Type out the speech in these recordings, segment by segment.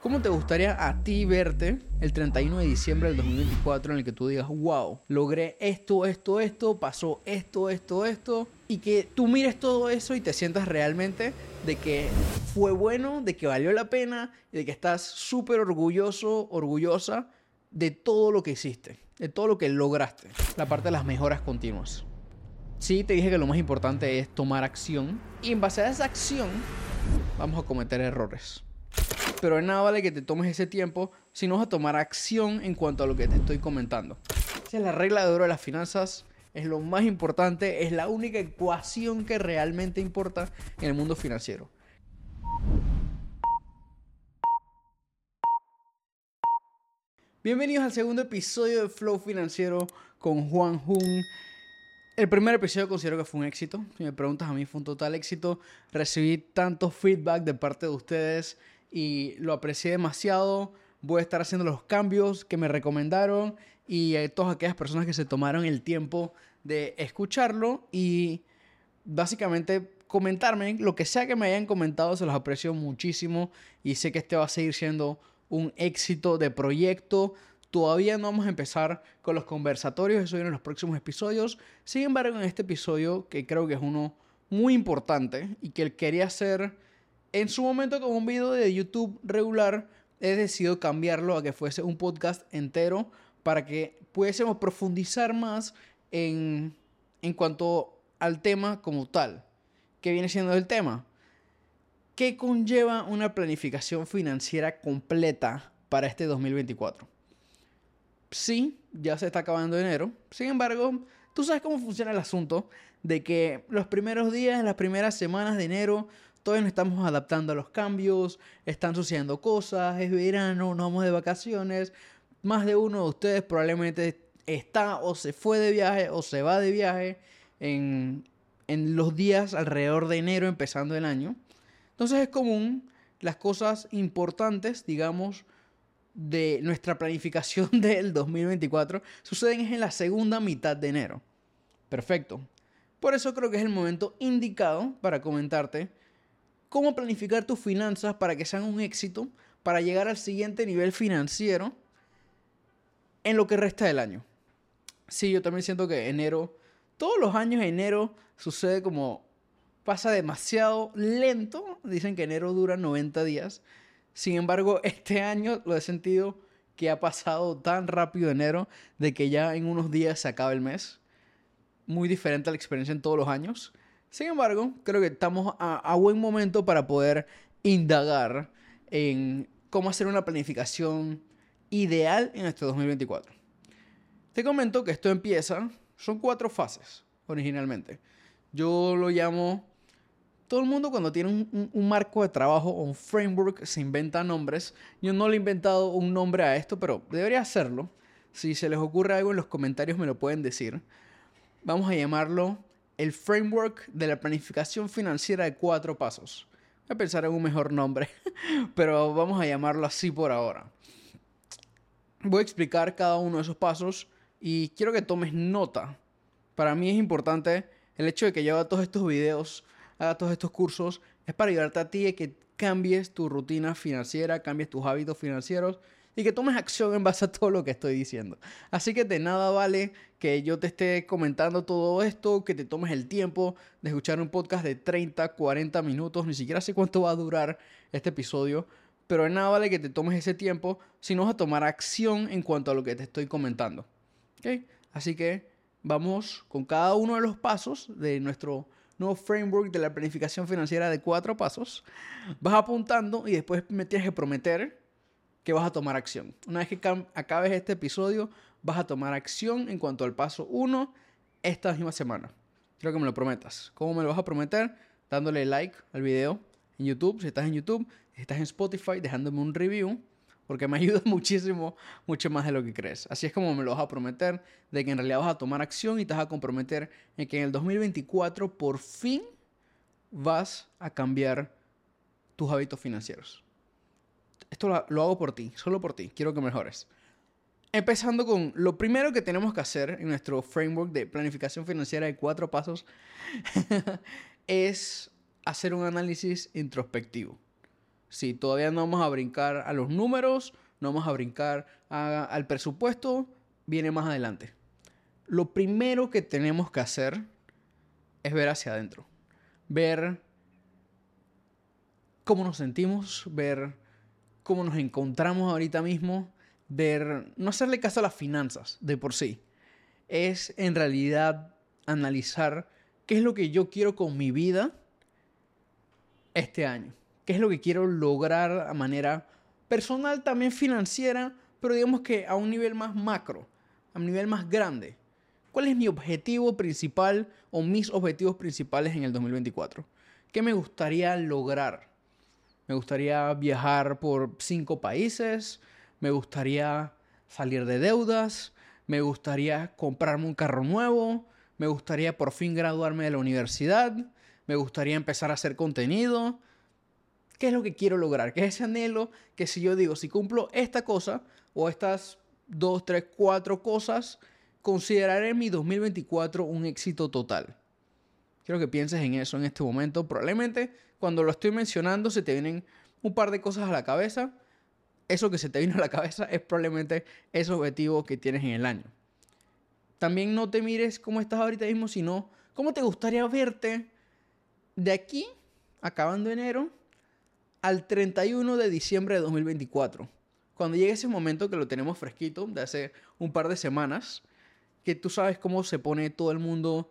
¿Cómo te gustaría a ti verte el 31 de diciembre del 2024 en el que tú digas, wow, logré esto, esto, esto, pasó esto, esto, esto, y que tú mires todo eso y te sientas realmente de que fue bueno, de que valió la pena y de que estás súper orgulloso, orgullosa de todo lo que hiciste, de todo lo que lograste, la parte de las mejoras continuas. Sí, te dije que lo más importante es tomar acción y en base a esa acción vamos a cometer errores pero de nada vale que te tomes ese tiempo si no vas a tomar acción en cuanto a lo que te estoy comentando. Esa es la regla de oro de las finanzas, es lo más importante, es la única ecuación que realmente importa en el mundo financiero. Bienvenidos al segundo episodio de Flow Financiero con Juan Jun. El primer episodio considero que fue un éxito. Si me preguntas a mí, fue un total éxito. Recibí tanto feedback de parte de ustedes y lo aprecié demasiado. Voy a estar haciendo los cambios que me recomendaron y a todas aquellas personas que se tomaron el tiempo de escucharlo y básicamente comentarme lo que sea que me hayan comentado, se los aprecio muchísimo y sé que este va a seguir siendo un éxito de proyecto. Todavía no vamos a empezar con los conversatorios, eso viene en los próximos episodios. Sin embargo, en este episodio, que creo que es uno muy importante y que quería hacer en su momento, como un video de YouTube regular, he decidido cambiarlo a que fuese un podcast entero para que pudiésemos profundizar más en, en cuanto al tema como tal. ¿Qué viene siendo el tema? ¿Qué conlleva una planificación financiera completa para este 2024? Sí, ya se está acabando enero. Sin embargo, tú sabes cómo funciona el asunto de que los primeros días, las primeras semanas de enero todavía nos estamos adaptando a los cambios, están sucediendo cosas, es verano, nos vamos de vacaciones. Más de uno de ustedes probablemente está o se fue de viaje o se va de viaje en, en los días alrededor de enero empezando el año. Entonces es común las cosas importantes, digamos, de nuestra planificación del 2024 suceden en la segunda mitad de enero. Perfecto. Por eso creo que es el momento indicado para comentarte cómo planificar tus finanzas para que sean un éxito, para llegar al siguiente nivel financiero en lo que resta del año. Sí, yo también siento que enero, todos los años enero sucede como pasa demasiado lento. Dicen que enero dura 90 días. Sin embargo, este año lo he sentido que ha pasado tan rápido enero de que ya en unos días se acaba el mes. Muy diferente a la experiencia en todos los años. Sin embargo, creo que estamos a, buen momento para poder indagar en cómo hacer una planificación ideal en este 2024. Te comento que esto empieza, son cuatro fases originalmente. Yo lo llamo, todo el mundo cuando tiene un, un, marco de trabajo o un framework se inventa nombres. Yo no le he inventado un nombre a esto, pero debería hacerlo. Si se les ocurre algo en los comentarios me lo pueden decir. Vamos a llamarlo el framework de la planificación financiera de cuatro pasos. Voy a pensar en un mejor nombre, pero vamos a llamarlo así por ahora. Voy a explicar cada uno de esos pasos y quiero que tomes nota. Para mí es importante el hecho de que yo haga todos estos videos, haga todos estos cursos, es para ayudarte a ti a que cambies tu rutina financiera, cambies tus hábitos financieros y que tomes acción en base a todo lo que estoy diciendo. Así que de nada vale que yo te esté comentando todo esto, que te tomes el tiempo de escuchar un podcast de 30, 40 minutos, ni siquiera sé cuánto va a durar este episodio, pero de nada vale que te tomes ese tiempo si no vas a tomar acción en cuanto a lo que te estoy comentando. ¿Okay? Así que vamos con cada uno de los pasos de nuestro nuevo framework de la planificación financiera de cuatro pasos. Vas apuntando y después me tienes que prometer que vas a tomar acción. Una vez que acabes este episodio, vas a tomar acción en cuanto al paso 1 esta misma semana. Quiero que me lo prometas. ¿Cómo me lo vas a prometer? Dándole like al video en YouTube, si estás en YouTube, si estás en Spotify, dejándome un review, porque me ayuda muchísimo, mucho más de lo que crees. Así es como me lo vas a prometer, de que en realidad vas a tomar acción y te vas a comprometer en que en el 2024 por fin vas a cambiar tus hábitos financieros esto lo, hago por ti, solo por ti, quiero que mejores. Empezando con lo primero que tenemos que hacer en nuestro framework de planificación financiera de cuatro pasos es hacer un análisis introspectivo. Sí, todavía no vamos a brincar a los números, no vamos a brincar al presupuesto, viene más adelante. Lo primero que tenemos que hacer es ver hacia adentro, ver cómo nos sentimos, ver cómo nos encontramos ahorita mismo, ver, no hacerle caso a las finanzas de por sí, es en realidad analizar qué es lo que yo quiero con mi vida este año, qué es lo que quiero lograr a manera personal, también financiera, pero digamos que a un nivel más macro, a un nivel más grande. ¿Cuál es mi objetivo principal o mis objetivos principales en el 2024? ¿Qué me gustaría lograr? Me gustaría viajar por cinco países, me gustaría salir de deudas, me gustaría comprarme un carro nuevo, me gustaría por fin graduarme de la universidad, me gustaría empezar a hacer contenido. ¿Qué es lo que quiero lograr? ¿Qué es ese anhelo que si yo digo, si cumplo esta cosa o estas dos, tres, cuatro cosas, consideraré mi 2024 un éxito total? Quiero que pienses en eso en este momento. Probablemente cuando lo estoy mencionando se te vienen un par de cosas a la cabeza. Eso que se te vino a la cabeza es probablemente ese objetivo que tienes en el año. También no te mires cómo estás ahorita mismo, sino cómo te gustaría verte de aquí, acabando enero, al 31 de diciembre de 2024. Cuando llegue ese momento que lo tenemos fresquito, de hace un par de semanas, que tú sabes cómo se pone todo el mundo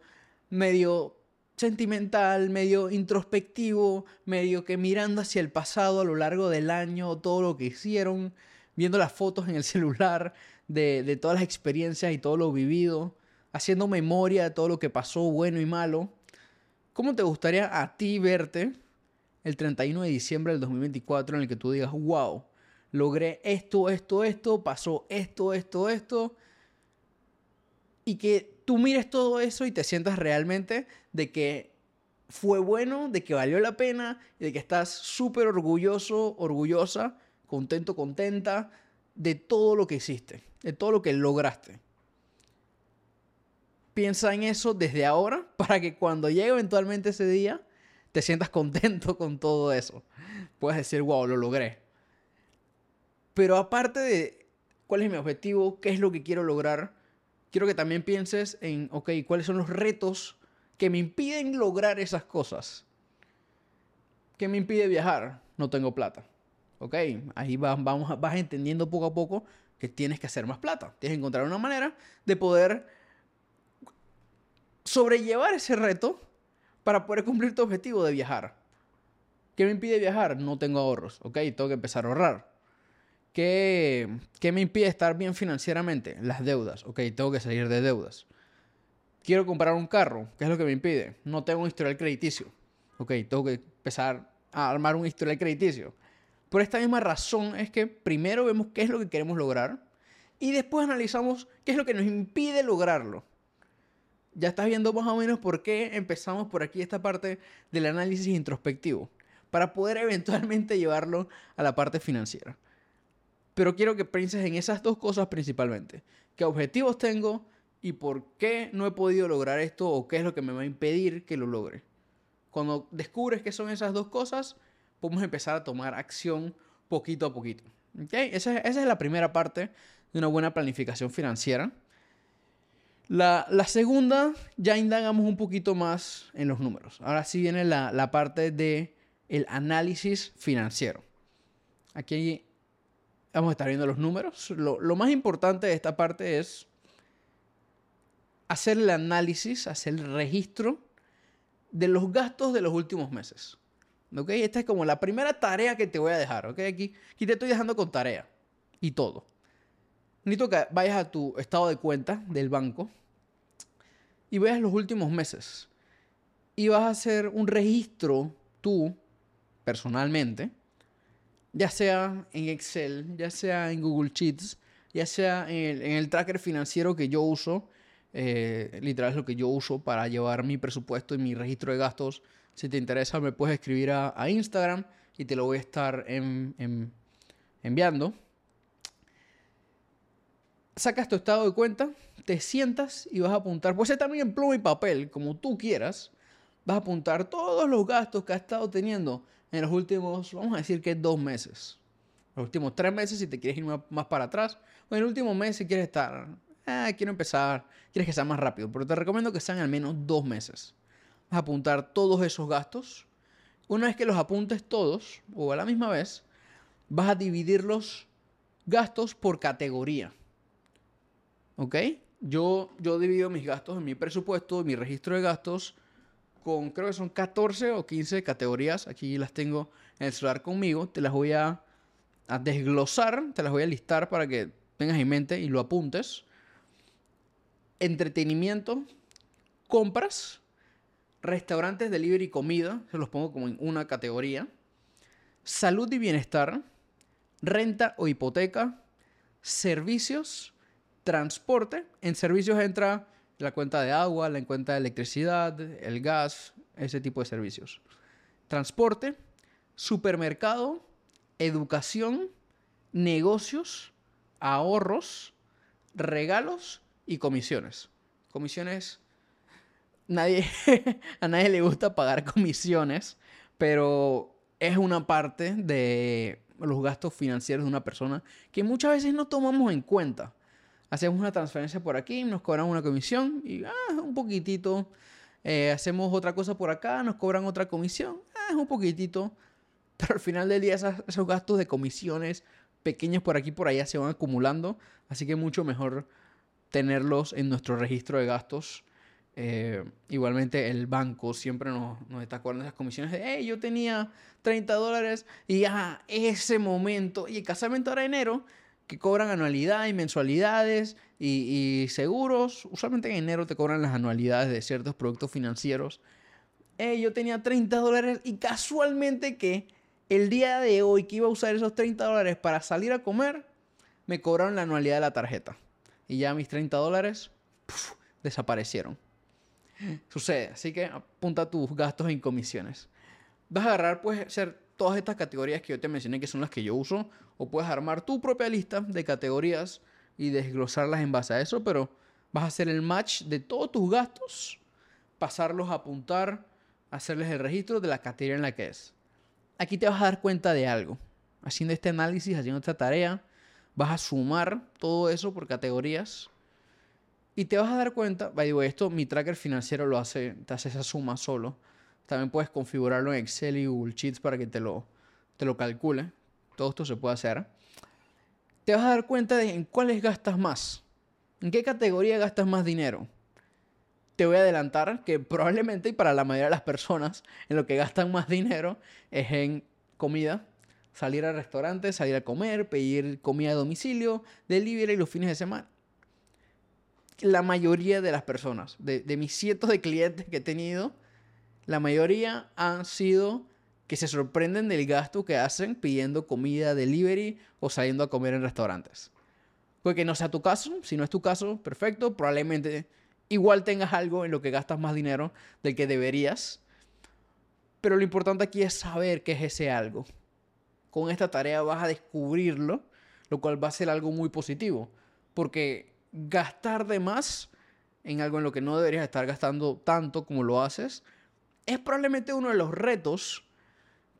medio sentimental, medio introspectivo, medio que mirando hacia el pasado a lo largo del año, todo lo que hicieron, viendo las fotos en el celular de, de todas las experiencias y todo lo vivido, haciendo memoria de todo lo que pasó, bueno y malo. ¿Cómo te gustaría a ti verte el 31 de diciembre del 2024 en el que tú digas, wow, logré esto, esto, esto, pasó esto, esto, esto? Y que tú mires todo eso y te sientas realmente de que fue bueno, de que valió la pena y de que estás súper orgulloso, orgullosa, contento, contenta de todo lo que hiciste, de todo lo que lograste. Piensa en eso desde ahora para que cuando llegue eventualmente ese día te sientas contento con todo eso. Puedes decir, wow, lo logré. Pero aparte de cuál es mi objetivo, qué es lo que quiero lograr, quiero que también pienses en, ok, ¿cuáles son los retos que me impiden lograr esas cosas? ¿Qué me impide viajar? No tengo plata. Ok, ahí vas, vamos, vas entendiendo poco a poco que tienes que hacer más plata. Tienes que encontrar una manera de poder sobrellevar ese reto para poder cumplir tu objetivo de viajar. ¿Qué me impide viajar? No tengo ahorros, ¿ok? Tengo que empezar a ahorrar. ¿Qué, me impide estar bien financieramente? Las deudas. Ok, tengo que salir de deudas. Quiero comprar un carro. ¿Qué es lo que me impide? No tengo un historial crediticio. Ok, tengo que empezar a armar un historial crediticio. Por esta misma razón es que primero vemos qué es lo que queremos lograr y después analizamos qué es lo que nos impide lograrlo. Ya estás viendo más o menos por qué empezamos por aquí esta parte del análisis introspectivo, para poder eventualmente llevarlo a la parte financiera. Pero quiero que pienses en esas dos cosas principalmente. ¿Qué objetivos tengo y por qué no he podido lograr esto o qué es lo que me va a impedir que lo logre? Cuando descubres qué son esas dos cosas, podemos empezar a tomar acción poquito a poquito. ¿Okay? Esa, es la primera parte de una buena planificación financiera. La, segunda, ya indagamos un poquito más en los números. Ahora sí viene la, la parte de el análisis financiero. Aquí Vamos a estar viendo los números. Lo, más importante de esta parte es hacer el análisis, hacer el registro de los gastos de los últimos meses. ¿Ok? Esta es como la primera tarea que te voy a dejar. ¿Ok? Aquí, aquí te estoy dejando con tarea y todo. Necesito que vayas a tu estado de cuenta del banco y veas los últimos meses. Y vas a hacer un registro tú, personalmente, ya sea en Excel, ya sea en Google Sheets, ya sea en el, tracker financiero que yo uso, eh, literal es lo que yo uso para llevar mi presupuesto y mi registro de gastos. Si te interesa, me puedes escribir a, Instagram y te lo voy a estar enviando. Sacas tu estado de cuenta, te sientas y vas a apuntar, puede ser también en pluma y papel, como tú quieras, vas a apuntar todos los gastos que has estado teniendo en los últimos, vamos a decir que dos meses. Los últimos tres meses si te quieres ir más para atrás. O en el último mes si quieres estar, eh, quiero empezar, quieres que sea más rápido. Pero te recomiendo que sean al menos dos meses. Vas a apuntar todos esos gastos. Una vez que los apuntes todos, o a la misma vez, vas a dividir los gastos por categoría. ¿Ok? Yo, yo divido mis gastos en mi presupuesto, en mi registro de gastos, con creo que son 14 o 15 categorías. Aquí las tengo en el celular conmigo. Te las voy a, a desglosar, te las voy a listar para que tengas en mente y lo apuntes. Entretenimiento, compras, restaurantes, delivery y comida, se los pongo como en una categoría. Salud y bienestar, renta o hipoteca, servicios, transporte. En servicios entra la cuenta de agua, la cuenta de electricidad, el gas, ese tipo de servicios. Transporte, supermercado, educación, negocios, ahorros, regalos y comisiones. Comisiones, nadie, a nadie le gusta pagar comisiones, pero es una parte de los gastos financieros de una persona que muchas veces no tomamos en cuenta. Hacemos una transferencia por aquí, nos cobran una comisión y ah, un poquitito. Eh, hacemos otra cosa por acá, nos cobran otra comisión, ah, un poquitito. Pero al final del día esos gastos de comisiones pequeños por aquí y por allá se van acumulando. Así que mucho mejor tenerlos en nuestro registro de gastos. Eh, igualmente el banco siempre nos, nos está cobrando esas comisiones de, hey, yo tenía 30 dólares y ya ese momento, y casualmente ahora enero, que cobran anualidad y mensualidades y, seguros. Usualmente en enero te cobran las anualidades de ciertos productos financieros. Hey, yo tenía 30 dólares y casualmente que el día de hoy que iba a usar esos 30 dólares para salir a comer, me cobraron la anualidad de la tarjeta. Y ya mis 30 dólares desaparecieron. Sucede, así que apunta tus gastos en comisiones. Vas a agarrar, puedes ser todas estas categorías que yo te mencioné, que son las que yo uso, o puedes armar tu propia lista de categorías y desglosarlas en base a eso, pero vas a hacer el match de todos tus gastos, pasarlos a apuntar, hacerles el registro de la categoría en la que es aquí te vas a dar cuenta de algo. Haciendo este análisis, haciendo esta tarea, vas a sumar todo eso por categorías y te vas a dar cuenta, digo, esto mi tracker financiero lo hace, te hace esa suma solo. También puedes configurarlo en Excel y Google Sheets para que te lo, te lo calcule. Todo esto se puede hacer. Te vas a dar cuenta de en cuáles gastas más. ¿En qué categoría gastas más dinero? te voy a adelantar que probablemente y para la mayoría de las personas en lo que gastan más dinero es en comida, salir al restaurante, salir a comer, pedir comida a domicilio, delivery los fines de semana. La mayoría de las personas, de, de mis cientos de clientes que he tenido, la mayoría han sido que se sorprenden del gasto que hacen pidiendo comida delivery o saliendo a comer en restaurantes. Puede que no sea tu caso, si no es tu caso, perfecto, probablemente igual tengas algo en lo que gastas más dinero del que deberías. Pero lo importante aquí es saber qué es ese algo. Con esta tarea vas a descubrirlo, lo cual va a ser algo muy positivo. Porque gastar de más en algo en lo que no deberías estar gastando tanto como lo haces, es probablemente uno de los retos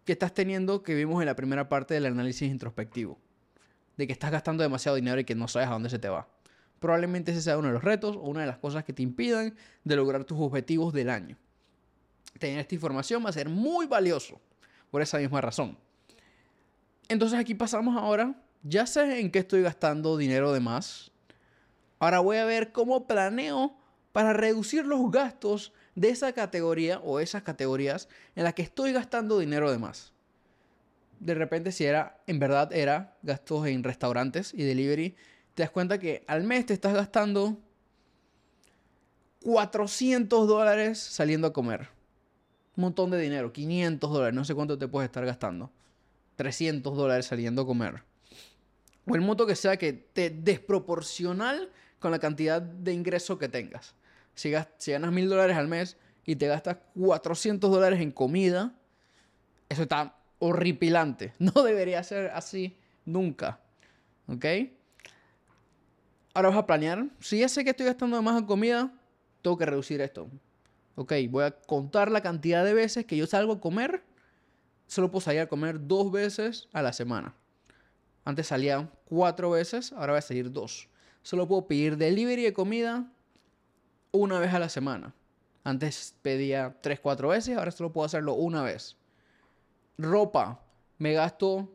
que estás teniendo que vimos en la primera parte del análisis introspectivo. De que estás gastando demasiado dinero y que no sabes a dónde se te va. Probablemente ese sea uno de los retos o una de las cosas que te impidan de lograr tus objetivos del año. Tener esta información va a ser muy valioso por esa misma razón. Entonces aquí pasamos ahora, ya sé en qué estoy gastando dinero de más. Ahora voy a ver cómo planeo para reducir los gastos de esa categoría o esas categorías en las que estoy gastando dinero de más. De repente si era, en verdad era gastos en restaurantes y delivery te das cuenta que al mes te estás gastando 400 dólares saliendo a comer. Un montón de dinero, 500 dólares, no sé cuánto te puedes estar gastando. 300 dólares saliendo a comer. O el monto que sea que te desproporcional con la cantidad de ingreso que tengas. Si, ganas 1000 dólares al mes y te gastas 400 dólares en comida, eso está horripilante. No debería ser así nunca. ¿Ok? Ahora vas a planear. Si ya sé que estoy gastando más en comida, tengo que reducir esto. Ok, voy a contar la cantidad de veces que yo salgo a comer solo puedo salir a comer dos veces a la semana. Antes salía cuatro veces, ahora voy a salir dos. Solo puedo pedir delivery de comida una vez a la semana. Antes pedía tres, cuatro veces, ahora solo puedo hacerlo una vez. Ropa. Me gasto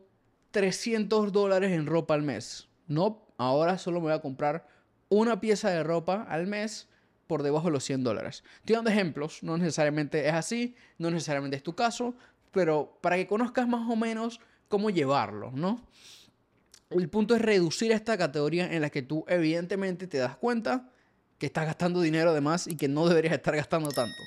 300 dólares en ropa al mes. No, ahora solo me voy a comprar una pieza de ropa al mes por debajo de los 100 dólares. Estoy dando ejemplos, no necesariamente es así, no necesariamente es tu caso, pero para que conozcas más o menos cómo llevarlo, ¿no? El punto es reducir esta categoría en la que tú evidentemente te das cuenta que estás gastando dinero de más y que no deberías estar gastando tanto.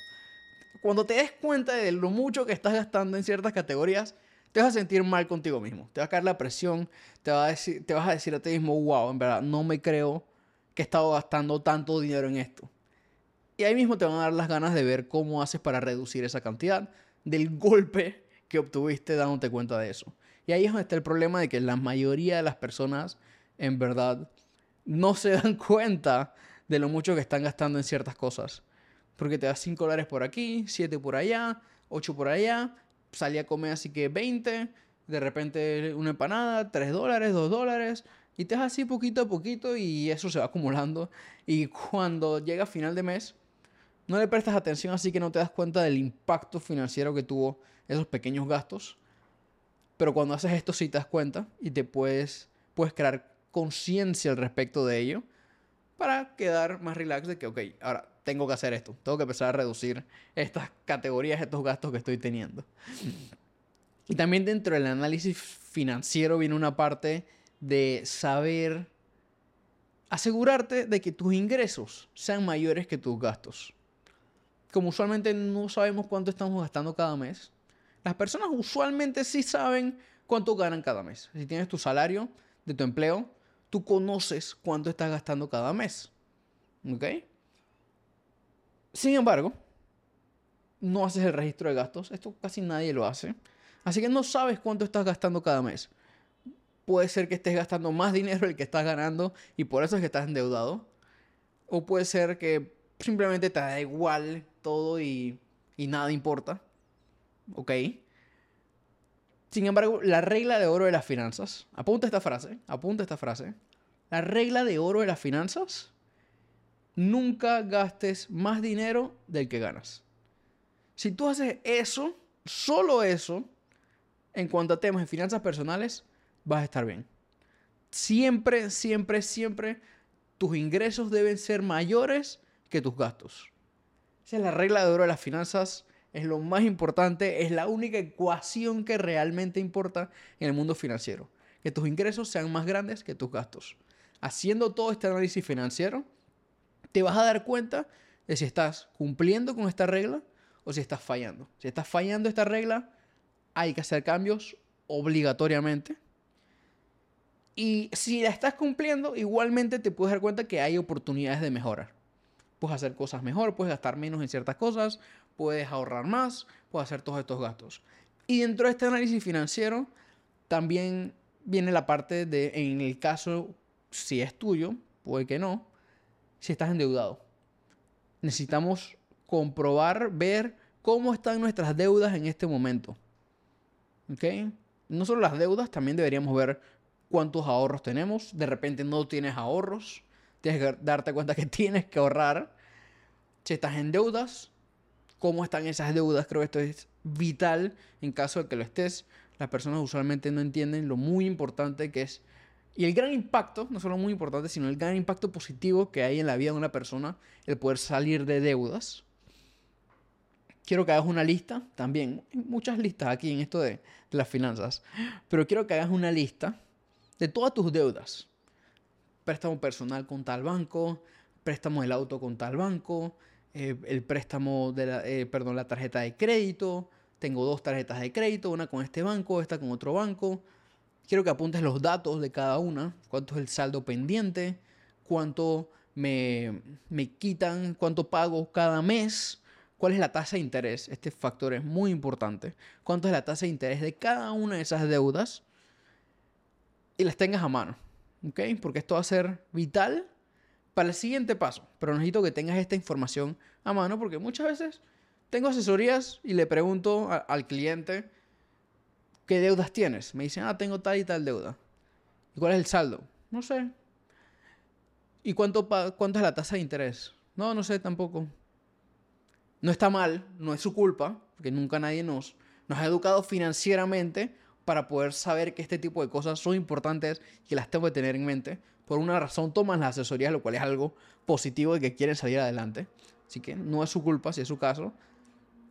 Cuando te des cuenta de lo mucho que estás gastando en ciertas categorías, te vas a sentir mal contigo mismo. Te va a caer la presión, te vas a decir a ti mismo, wow, en verdad, no me creo que he estado gastando tanto dinero en esto. Y ahí mismo te van a dar las ganas de ver cómo haces para reducir esa cantidad del golpe que obtuviste dándote cuenta de eso. Y ahí es donde está el problema de que la mayoría de las personas en verdad no se dan cuenta de lo mucho que están gastando en ciertas cosas. Porque te das 5 dólares por aquí, 7 por allá, 8 por allá, salí a comer así que 20, de repente una empanada, 3 dólares, 2 dólares, y te das así poquito a poquito y eso se va acumulando. Y cuando llega final de mes, no le prestas atención así que no te das cuenta del impacto financiero que tuvo esos pequeños gastos. Pero cuando haces esto sí te das cuenta y te puedes, puedes crear conciencia al respecto de ello para quedar más relax de que, ok, ahora tengo que hacer esto. Tengo que empezar a reducir estas categorías, estos gastos que estoy teniendo. Y también dentro del análisis financiero viene una parte de saber asegurarte de que tus ingresos sean mayores que tus gastos como usualmente no sabemos cuánto estamos gastando cada mes, las personas usualmente sí saben cuánto ganan cada mes. Si tienes tu salario de tu empleo, tú conoces cuánto estás gastando cada mes. ¿Ok? Sin embargo, no haces el registro de gastos. Esto casi nadie lo hace. Así que no sabes cuánto estás gastando cada mes. Puede ser que estés gastando más dinero del que estás ganando y por eso es que estás endeudado. O puede ser que simplemente te da igual todo y, nada importa. ¿Ok? Sin embargo, la regla de oro de las finanzas, apunta esta frase, apunta esta frase. La regla de oro de las finanzas, nunca gastes más dinero del que ganas. Si tú haces eso, solo eso, en cuanto a temas de finanzas personales, vas a estar bien. Siempre, siempre, siempre tus ingresos deben ser mayores que tus gastos. Esa es la regla de oro de las finanzas, es lo más importante, es la única ecuación que realmente importa en el mundo financiero. Que tus ingresos sean más grandes que tus gastos. Haciendo todo este análisis financiero, te vas a dar cuenta de si estás cumpliendo con esta regla o si estás fallando. Si estás fallando esta regla, hay que hacer cambios obligatoriamente. Y si la estás cumpliendo, igualmente te puedes dar cuenta que hay oportunidades de mejorar puedes hacer cosas mejor, puedes gastar menos en ciertas cosas, puedes ahorrar más, puedes hacer todos estos gastos. Y dentro de este análisis financiero también viene la parte de, en el caso, si es tuyo, puede que no, si estás endeudado. Necesitamos comprobar, ver cómo están nuestras deudas en este momento. ¿Ok? No solo las deudas, también deberíamos ver cuántos ahorros tenemos. De repente no tienes ahorros Darte cuenta que tienes que ahorrar. Si estás en deudas, cómo están esas deudas, creo que esto es vital en caso de que lo estés. Las personas usualmente no entienden lo muy importante que es y el gran impacto, no solo muy importante, sino el gran impacto positivo que hay en la vida de una persona, el poder salir de deudas. Quiero que hagas una lista, también, muchas listas aquí en esto de las finanzas, pero quiero que hagas una lista de todas tus deudas préstamo personal con tal banco, préstamo del auto con tal banco, eh, el préstamo de la, eh, perdón, la tarjeta de crédito, tengo dos tarjetas de crédito, una con este banco, esta con otro banco. Quiero que apuntes los datos de cada una, cuánto es el saldo pendiente, cuánto me, me quitan, cuánto pago cada mes, cuál es la tasa de interés. Este factor es muy importante. Cuánto es la tasa de interés de cada una de esas deudas y las tengas a mano. ¿Ok? Porque esto va a ser vital para el siguiente paso. Pero necesito que tengas esta información a mano porque muchas veces tengo asesorías y le pregunto al cliente ¿qué deudas tienes? Me dicen, ah, tengo tal y tal deuda. ¿Y cuál es el saldo? No sé. ¿Y cuánto, cuánto es la tasa de interés? No, no sé tampoco. No está mal, no es su culpa, porque nunca nadie nos, nos ha educado financieramente para poder saber que este tipo de cosas son importantes y que las tengo que tener en mente. Por una razón toman las asesorías, lo cual es algo positivo de que quieren salir adelante. Así que no es su culpa si es su caso.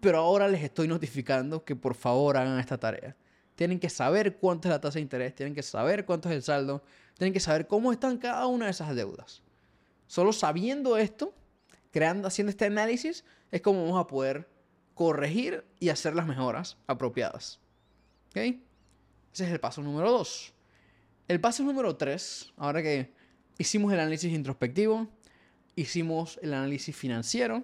Pero ahora les estoy notificando que por favor hagan esta tarea. Tienen que saber cuánto es la tasa de interés, tienen que saber cuánto es el saldo, tienen que saber cómo están cada una de esas deudas. Solo sabiendo esto, creando, haciendo este análisis, es como vamos a poder corregir y hacer las mejoras apropiadas. ¿Ok? Ese es el paso número dos. El paso número tres, ahora que hicimos el análisis introspectivo, hicimos el análisis financiero,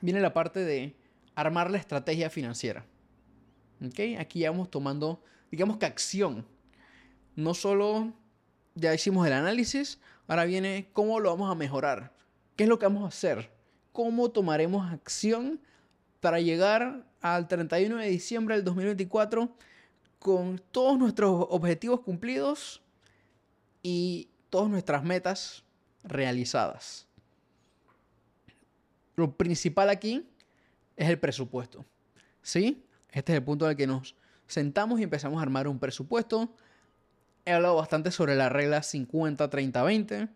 viene la parte de armar la estrategia financiera. ¿Ok? Aquí ya vamos tomando, digamos que acción. No solo ya hicimos el análisis, ahora viene cómo lo vamos a mejorar. ¿Qué es lo que vamos a hacer? ¿Cómo tomaremos acción para llegar al 31 de diciembre del 2024 con todos nuestros objetivos cumplidos y todas nuestras metas realizadas? Lo principal aquí es el presupuesto. ¿Sí? Este es el punto en el que nos sentamos y empezamos a armar un presupuesto. He hablado bastante sobre la regla 50-30-20,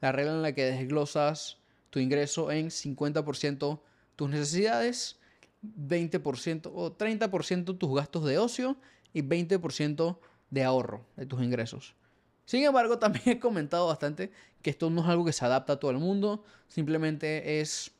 la regla en la que desglosas tu ingreso en 50% tus necesidades, 20% o 30% tus gastos de ocio y 20% de ahorro de tus ingresos. Sin embargo, también he comentado bastante que esto no es algo que se adapta a todo el mundo, simplemente es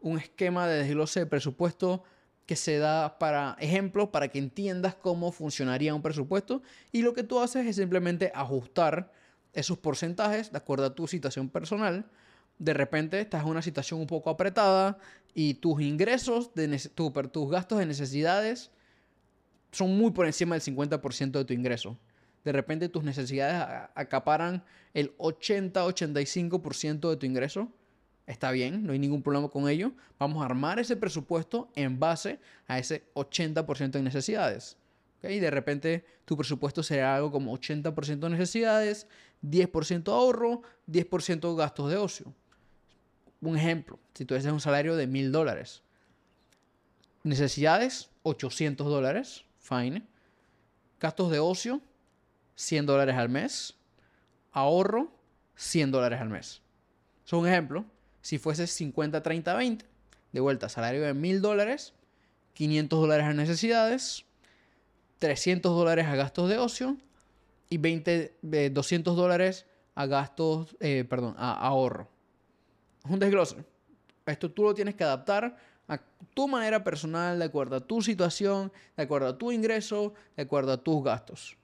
un esquema de desglose de presupuesto que se da para ejemplo, para que entiendas cómo funcionaría un presupuesto y lo que tú haces es simplemente ajustar esos porcentajes de acuerdo a tu situación personal. De repente estás en una situación un poco apretada y tus ingresos, de tus gastos de necesidades son muy por encima del 50% de tu ingreso. De repente tus necesidades acaparan el 80-85% de tu ingreso Está bien, no hay ningún problema con ello. Vamos a armar ese presupuesto en base a ese 80% de necesidades. ¿Okay? De repente tu presupuesto será algo como 80% de necesidades, 10% ahorro, 10% gastos de ocio. Un ejemplo, si tú haces un salario de 1000 dólares, necesidades 800 dólares, fine. Gastos de ocio 100 dólares al mes. Ahorro 100 dólares al mes. Es un ejemplo si fuese 50, 30, 20. De vuelta, salario de 1000 dólares, 500 dólares a necesidades, 300 dólares a gastos de ocio y 20, 200 dólares a gastos, eh, perdón, a ahorro. Es un desglose. Esto tú lo tienes que adaptar a tu manera personal, de acuerdo a tu situación, de acuerdo a tu ingreso, de acuerdo a tus gastos.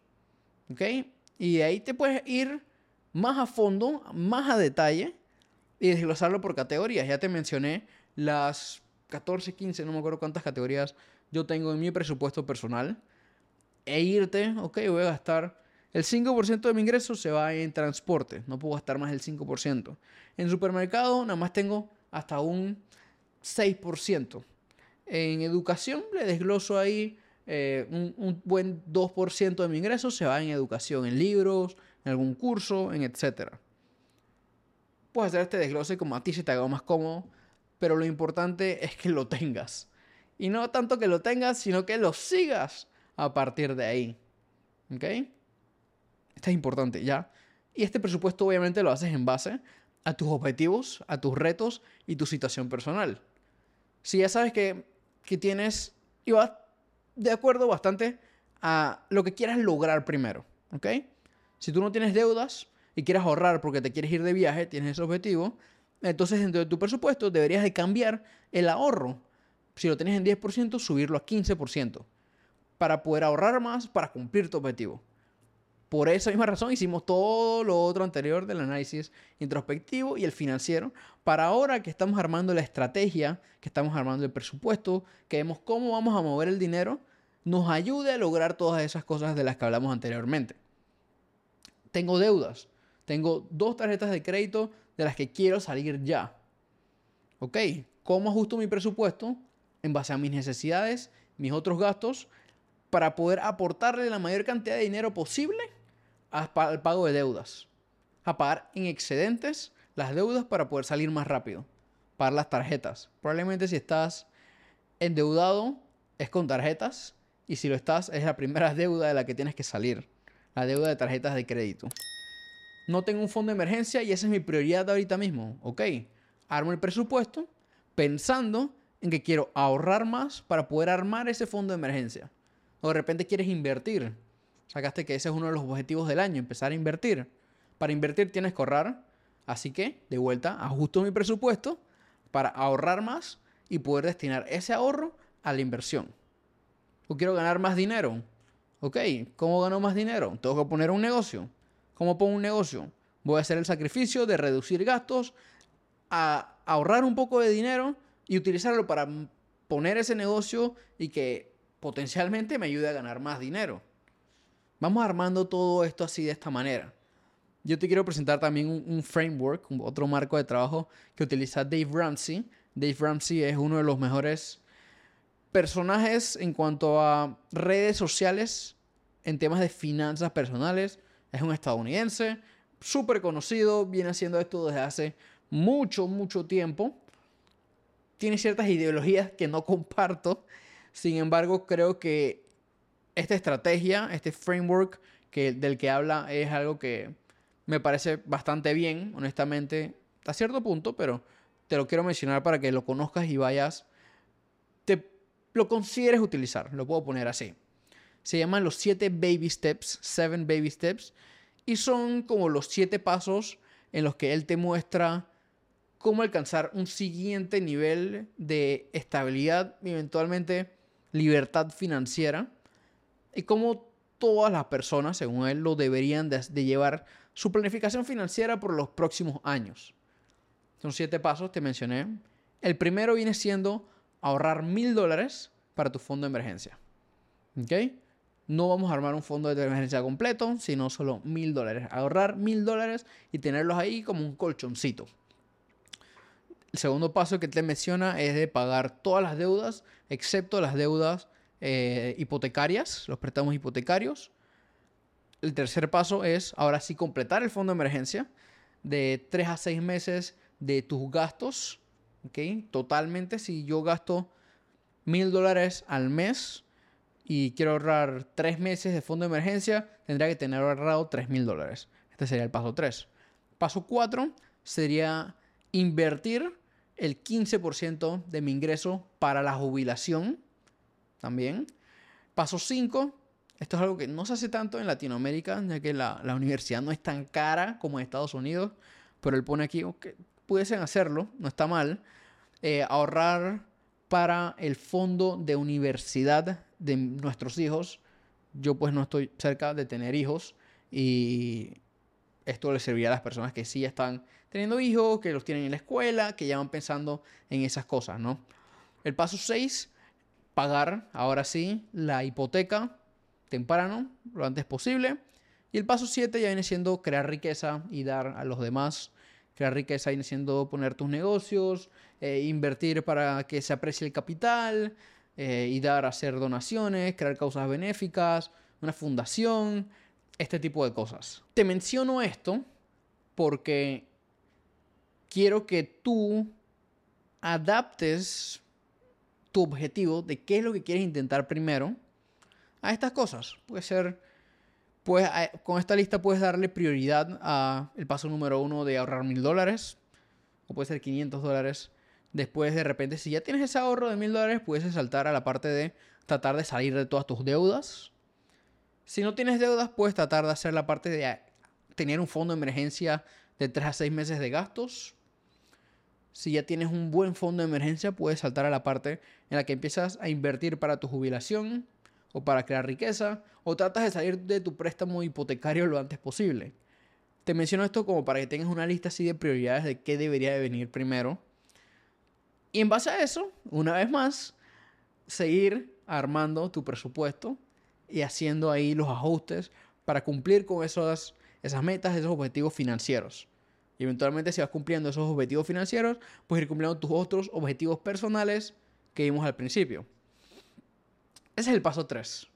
¿Ok? Y de ahí te puedes ir más a fondo, más a detalle y desglosarlo por categorías. Ya te mencioné las 14, 15, no me acuerdo cuántas categorías yo tengo en mi presupuesto personal. E irte, ok, voy a gastar el 5% de mi ingreso se va en transporte, no puedo gastar más del 5%. En supermercado nada más tengo hasta un 6%. En educación le desgloso ahí eh, un, un, buen 2% de mi ingreso se va en educación, en libros, en algún curso, en etcétera puedes hacer este desglose como a ti se te haga más cómodo, pero lo importante es que lo tengas. Y no tanto que lo tengas, sino que lo sigas a partir de ahí. ¿Ok? Esto es importante, ¿ya? Y este presupuesto obviamente lo haces en base a tus objetivos, a tus retos y tu situación personal. Si ya sabes que, que tienes, y vas de acuerdo bastante a lo que quieras lograr primero, ¿ok? Si tú no tienes deudas, y quieras ahorrar porque te quieres ir de viaje, tienes ese objetivo, entonces dentro de tu presupuesto deberías de cambiar el ahorro. Si lo tienes en 10%, subirlo a 15% para poder ahorrar más para cumplir tu objetivo. Por esa misma razón hicimos todo lo otro anterior del análisis introspectivo y el financiero para ahora que estamos armando la estrategia, que estamos armando el presupuesto, que vemos cómo vamos a mover el dinero, nos ayude a lograr todas esas cosas de las que hablamos anteriormente. Tengo deudas. Tengo dos tarjetas de crédito de las que quiero salir ya. ¿Ok? ¿Cómo ajusto mi presupuesto? En base a mis necesidades, mis otros gastos para poder aportarle la mayor cantidad de dinero posible al pago de deudas. A pagar en excedentes las deudas para poder salir más rápido. Pagar las tarjetas. Probablemente si estás endeudado es con tarjetas y si lo estás es la primera deuda de la que tienes que salir. La deuda de tarjetas de crédito. No tengo un fondo de emergencia y esa es mi prioridad ahorita mismo. Ok, armo el presupuesto pensando en que quiero ahorrar más para poder armar ese fondo de emergencia. O de repente quieres invertir. Sacaste que ese es uno de los objetivos del año, empezar a invertir. Para invertir tienes que ahorrar. Así que, de vuelta, ajusto mi presupuesto para ahorrar más y poder destinar ese ahorro a la inversión. O quiero ganar más dinero. Ok, ¿cómo gano más dinero? Tengo que poner un negocio. ¿Cómo pongo un negocio? Voy a hacer el sacrificio de reducir gastos, a ahorrar un poco de dinero y utilizarlo para poner ese negocio y que potencialmente me ayude a ganar más dinero. Vamos armando todo esto así de esta manera. Yo te quiero presentar también un, framework, otro marco de trabajo que utiliza Dave Ramsey. Dave Ramsey es uno de los mejores personajes en cuanto a redes sociales en temas de finanzas personales. Es un estadounidense, súper conocido, viene haciendo esto desde hace mucho, mucho tiempo tiene ciertas ideologías que no comparto. Sin embargo, creo que esta estrategia, este framework que, del que habla es algo que me parece bastante bien, honestamente, a cierto punto, pero te lo quiero mencionar para que lo conozcas y vayas, te lo consideres utilizar, lo puedo poner así. Se llaman los siete baby steps, seven baby steps, y son como los siete pasos en los que él te muestra cómo alcanzar un siguiente nivel de estabilidad y eventualmente libertad financiera y cómo todas las personas, según él, lo deberían de, llevar su planificación financiera por los próximos años. Son siete pasos, te mencioné. El primero viene siendo ahorrar mil dólares para tu fondo de emergencia. ¿Ok? No vamos a armar un fondo de emergencia completo, sino solo mil dólares. Ahorrar mil dólares y tenerlos ahí como un colchoncito. El segundo paso que te menciona es de pagar todas las deudas, excepto las deudas eh, hipotecarias, los préstamos hipotecarios. El tercer paso es, ahora sí, completar el fondo de emergencia de 3 a 6 meses de tus gastos. ¿okay? Totalmente, si yo gasto mil dólares al mes y quiero ahorrar 3 meses de fondo de emergencia, tendría que tener ahorrado 3 mil dólares. Este sería el paso 3. Paso 4 sería invertir el 15% de mi ingreso para la jubilación también. Paso 5, esto es algo que no se hace tanto en Latinoamérica, ya que la, universidad no es tan cara como en Estados Unidos, pero él pone aquí que pudiesen hacerlo, no está mal. Eh, ahorrar para el fondo de universidad de nuestros hijos. Yo pues no estoy cerca de tener hijos y esto le serviría a las personas que sí están teniendo hijos, que los tienen en la escuela, que ya van pensando en esas cosas, ¿no? El paso 6, pagar, ahora sí, la hipoteca temprano, lo antes posible. Y el paso 7 ya viene siendo crear riqueza y dar a los demás. Crear riqueza viene siendo poner tus negocios, eh, invertir para que se aprecie el capital eh, y dar hacer donaciones, crear causas benéficas, una fundación, este tipo de cosas. Te menciono esto porque quiero que tú adaptes objetivo de qué es lo que quieres intentar primero a estas cosas. Puede ser, pues, con esta lista puedes darle prioridad a el paso número uno de ahorrar mil dólares, o puede ser 500 dólares. Después, de repente, si ya tienes ese ahorro de mil dólares, puedes saltar a la parte de tratar de salir de todas tus deudas si no tienes deudas, puedes tratar de hacer la parte de tener un fondo de emergencia de 3 a 6 meses de gastos. Si ya tienes un buen fondo de emergencia, puedes saltar a la parte en la que empiezas a invertir para tu jubilación o para crear riqueza o tratas de salir de tu préstamo hipotecario lo antes posible. Te menciono esto como para que tengas una lista así de prioridades de qué debería de venir primero. Y en base a eso, una vez más, seguir armando tu presupuesto y haciendo ahí los ajustes para cumplir con esas, esas metas, esos objetivos financieros. Y eventualmente si vas cumpliendo esos objetivos financieros, puedes ir cumpliendo tus otros objetivos personales que vimos al principio. Ese es el paso 3.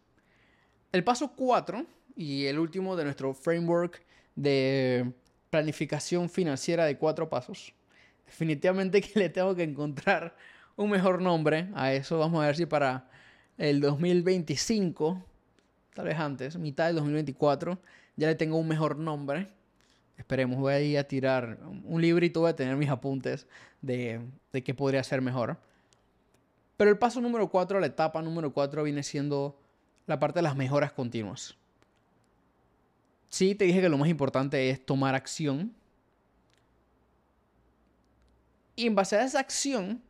El paso 4 y el último de nuestro framework de planificación financiera de cuatro pasos. Definitivamente que le tengo que encontrar un mejor nombre a eso. Vamos a ver si para el 2025, tal vez antes, mitad del 2024, ya le tengo un mejor nombre. Esperemos, voy a ir a tirar un librito, voy a tener mis apuntes de, de qué podría ser mejor. Pero el paso número 4, la etapa número 4, viene siendo la parte de las mejoras continuas. Sí, te dije que lo más importante es tomar acción. Y en base a esa acción,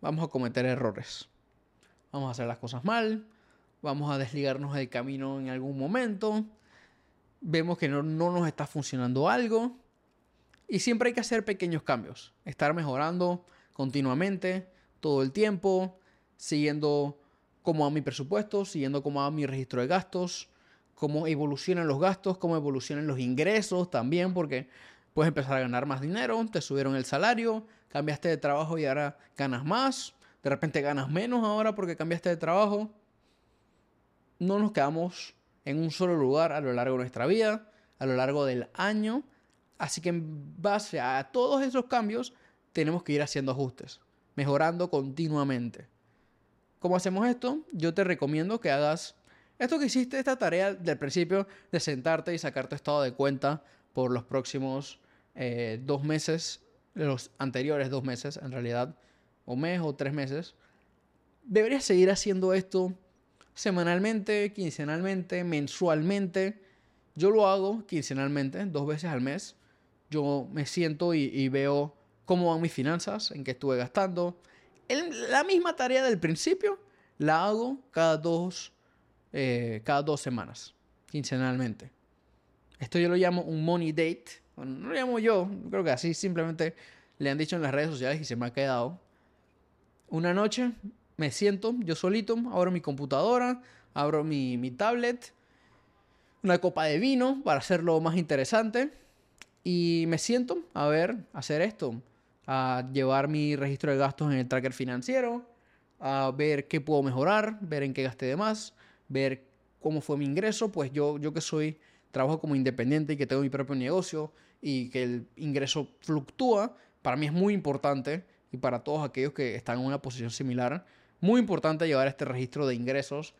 vamos a cometer errores. Vamos a hacer las cosas mal. Vamos a desligarnos del camino en algún momento. Vemos que no, no nos está funcionando algo. Y siempre hay que hacer pequeños cambios. Estar mejorando continuamente, todo el tiempo, siguiendo cómo va mi presupuesto, siguiendo cómo va mi registro de gastos, cómo evolucionan los gastos, cómo evolucionan los ingresos también, porque puedes empezar a ganar más dinero, te subieron el salario, cambiaste de trabajo y ahora ganas más, de repente ganas menos ahora porque cambiaste de trabajo. No nos quedamos en un solo lugar a lo largo de nuestra vida, a lo largo del año, así que en base a todos esos cambios tenemos que ir haciendo ajustes, mejorando continuamente. ¿Cómo hacemos esto? Yo te recomiendo que hagas esto que hiciste, esta tarea del principio de sentarte y sacar tu estado de cuenta por los próximos eh, dos meses, los anteriores dos meses en realidad, o mes o tres meses, deberías seguir haciendo esto semanalmente, quincenalmente, mensualmente. Yo lo hago quincenalmente, dos veces al mes. Yo me siento y, veo cómo van mis finanzas, en qué estuve gastando. la misma tarea del principio la hago cada dos eh, cada dos semanas, quincenalmente. Esto yo lo llamo un money date. no lo llamo yo, creo que así simplemente le han dicho en las redes sociales y se me ha quedado. Una noche me siento yo solito, abro mi computadora, abro mi, mi tablet, una copa de vino para hacerlo más interesante y me siento a ver, hacer esto, a llevar mi registro de gastos en el tracker financiero, a ver qué puedo mejorar, ver en qué gasté de más, ver cómo fue mi ingreso, pues yo, yo que soy, trabajo como independiente y que tengo mi propio negocio y que el ingreso fluctúa, para mí es muy importante y para todos aquellos que están en una posición similar, muy importante llevar este registro de ingresos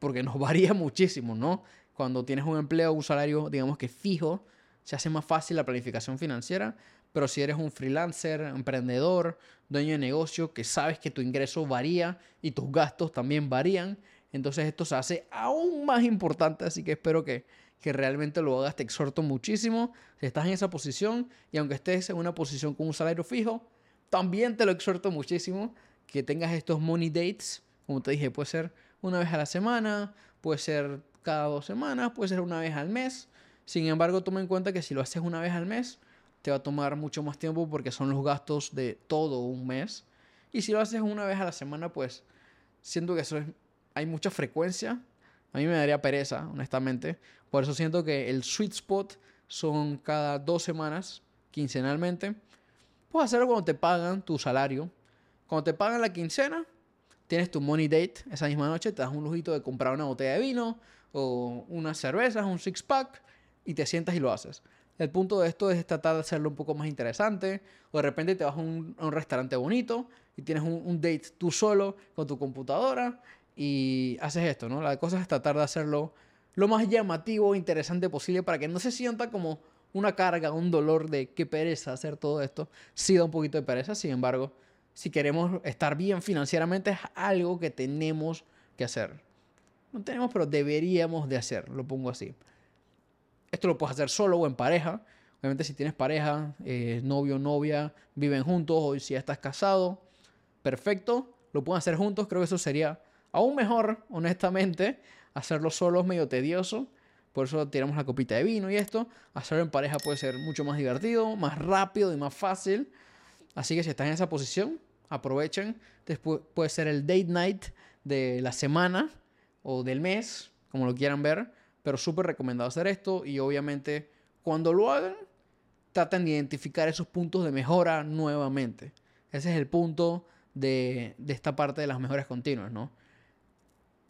porque nos varía muchísimo, ¿no? Cuando tienes un empleo, un salario, digamos que fijo, se hace más fácil la planificación financiera, pero si eres un freelancer, emprendedor, dueño de negocio, que sabes que tu ingreso varía y tus gastos también varían, entonces esto se hace aún más importante, así que espero que, que realmente lo hagas. Te exhorto muchísimo. Si estás en esa posición y aunque estés en una posición con un salario fijo, también te lo exhorto muchísimo que tengas estos money dates. Como te dije, puede ser una vez a la semana, puede ser cada dos semanas, puede ser una vez al mes. Sin embargo, toma en cuenta que si lo haces una vez al mes, te va a tomar mucho más tiempo porque son los gastos de todo un mes. Y si lo haces una vez a la semana, pues siento que eso es hay mucha frecuencia. A mí me daría pereza, honestamente. Por eso siento que el sweet spot son cada dos semanas, quincenalmente. Puedes hacerlo cuando te pagan tu salario. Cuando te pagan la quincena, tienes tu money date esa misma noche, te das un lujito de comprar una botella de vino o unas cervezas, un six pack y te sientas y lo haces. El punto de esto es tratar de hacerlo un poco más interesante. O de repente te vas a un, restaurante bonito y tienes un, date tú solo con tu computadora y haces esto, ¿no? La cosa es tratar de hacerlo lo más llamativo e interesante posible para que no se sienta como una carga, un dolor de qué pereza hacer todo esto. Sí da un poquito de pereza, sin embargo, si queremos estar bien financieramente es algo que tenemos que hacer. No tenemos, pero deberíamos de hacer, lo pongo así. Esto lo puedes hacer solo o en pareja. Obviamente si tienes pareja, eh, novio, novia, viven juntos o si ya estás casado, perfecto. Lo pueden hacer juntos, creo que eso sería Aún mejor, honestamente, hacerlo solo es medio tedioso. Por eso tiramos la copita de vino y esto. Hacerlo en pareja puede ser mucho más divertido, más rápido y más fácil. Así que si estás en esa posición, aprovechen. Después puede ser el date night de la semana o del mes, como lo quieran ver. Pero súper recomendado hacer esto. Y obviamente, cuando lo hagan, traten de identificar esos puntos de mejora nuevamente. Ese es el punto de, de esta parte de las mejoras continuas, ¿no?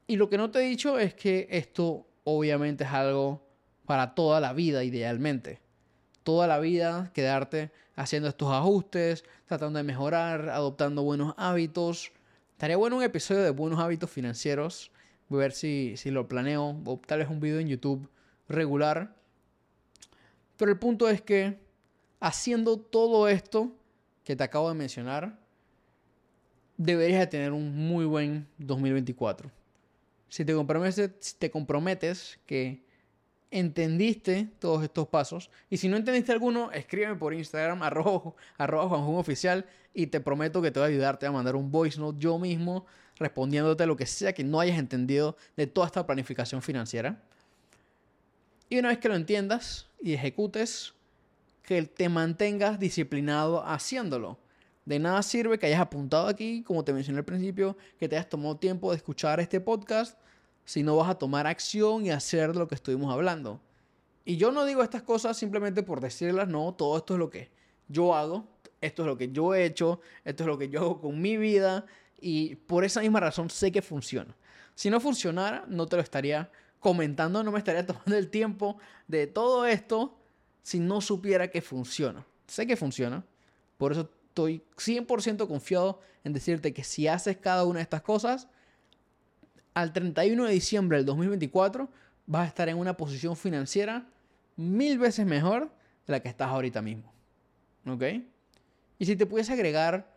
Y lo que no te he dicho es que esto obviamente es algo para toda la vida, idealmente. Toda la vida quedarte haciendo estos ajustes, tratando de mejorar, adoptando buenos hábitos. Estaría bueno un episodio de buenos hábitos financieros. Voy a ver si, si lo planeo o tal vez un video en YouTube regular. Pero el punto es que haciendo todo esto que te acabo de mencionar, deberías de tener un muy buen 2024. Si te comprometes, si te comprometes que entendiste todos estos pasos. Y si no entendiste alguno, escríbeme por Instagram, arroba, arroba Oficial, y te prometo que te voy a ayudarte a mandar un voice note yo mismo, respondiéndote lo que sea que no hayas entendido de toda esta planificación financiera. Y una vez que lo entiendas y ejecutes, que te mantengas disciplinado haciéndolo. De nada sirve que hayas apuntado aquí, como te mencioné al principio, que te hayas tomado tiempo de escuchar este podcast si no vas a tomar acción y hacer lo que estuvimos hablando. Y yo no digo estas cosas simplemente por decirlas, no, todo esto es lo que yo hago, esto es lo que yo he hecho, esto es lo que yo hago con mi vida y por esa misma razón sé que funciona. Si no funcionara, no te lo estaría comentando, no me estaría tomando el tiempo de todo esto si no supiera que funciona. Sé que funciona, por eso estoy 100% confiado en decirte que si haces cada una de estas cosas, al 31 de diciembre del 2024 vas a estar en una posición financiera mil veces mejor de la que estás ahorita mismo. ¿Ok? Y si te pudiese agregar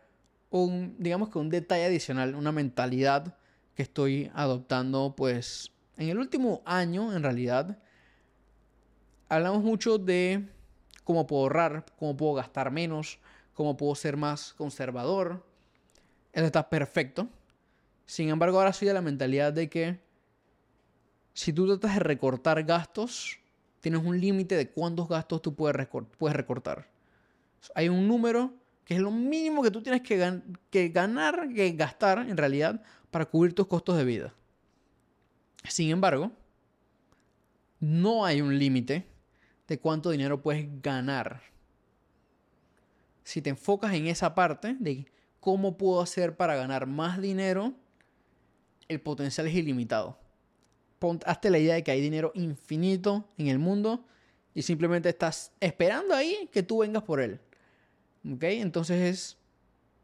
un, digamos que un detalle adicional, una mentalidad que estoy adoptando, pues en el último año, en realidad, hablamos mucho de cómo puedo ahorrar, cómo puedo gastar menos, cómo puedo ser más conservador. Eso está perfecto. Sin embargo, ahora soy de la mentalidad de que si tú tratas de recortar gastos, tienes un límite de cuántos gastos tú puedes, recortar. Hay un número que es lo mínimo que tú tienes que, que ganar, que gastar en realidad para cubrir tus costos de vida. Sin embargo, no hay un límite de cuánto dinero puedes ganar. Si te enfocas en esa parte de cómo puedo hacer para ganar más dinero, el potencial es ilimitado. hazte la idea de que hay dinero infinito en el mundo y simplemente estás esperando ahí que tú vengas por él. ¿Ok? Entonces es,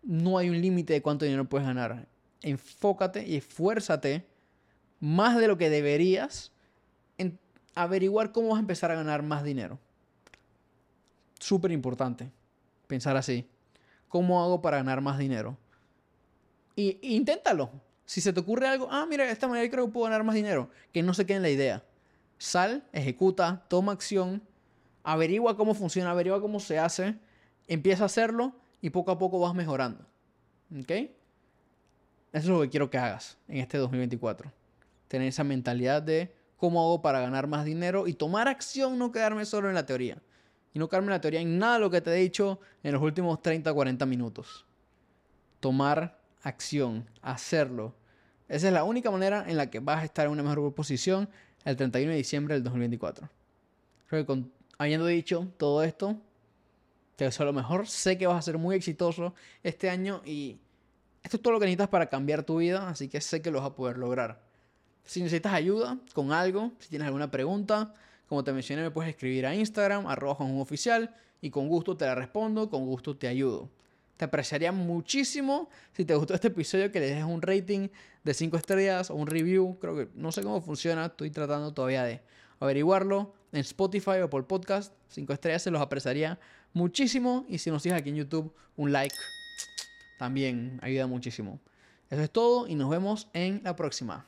no hay un límite de cuánto dinero puedes ganar. Enfócate y esfuérzate más de lo que deberías en averiguar cómo vas a empezar a ganar más dinero. Súper importante pensar así. ¿Cómo hago para ganar más dinero? Y inténtalo. Si se te ocurre algo, ah, mira, de esta manera creo que puedo ganar más dinero, que no se quede en la idea. Sal, ejecuta, toma acción, averigua cómo funciona, averigua cómo se hace, empieza a hacerlo y poco a poco vas mejorando. ¿Ok? Eso es lo que quiero que hagas en este 2024. Tener esa mentalidad de cómo hago para ganar más dinero y tomar acción, no quedarme solo en la teoría. Y no quedarme en la teoría en nada de lo que te he dicho en los últimos 30 40 minutos. Tomar acción, hacerlo, esa es la única manera en la que vas a estar en una mejor posición el 31 de diciembre del 2024. Creo que habiendo dicho todo esto, te deseo lo mejor. Sé que vas a ser muy exitoso este año y esto es todo lo que necesitas para cambiar tu vida, así que sé que lo vas a poder lograr. Si necesitas ayuda con algo, si tienes alguna pregunta, como te mencioné, me puedes escribir a Instagram, arroba un oficial, y con gusto te la respondo, con gusto te ayudo. Te apreciaría muchísimo si te gustó este episodio que le dejes un rating de 5 estrellas o un review. Creo que no sé cómo funciona, estoy tratando todavía de averiguarlo. En Spotify o por podcast, 5 estrellas se los apreciaría muchísimo. Y si nos sigues aquí en YouTube, un like también ayuda muchísimo. Eso es todo y nos vemos en la próxima.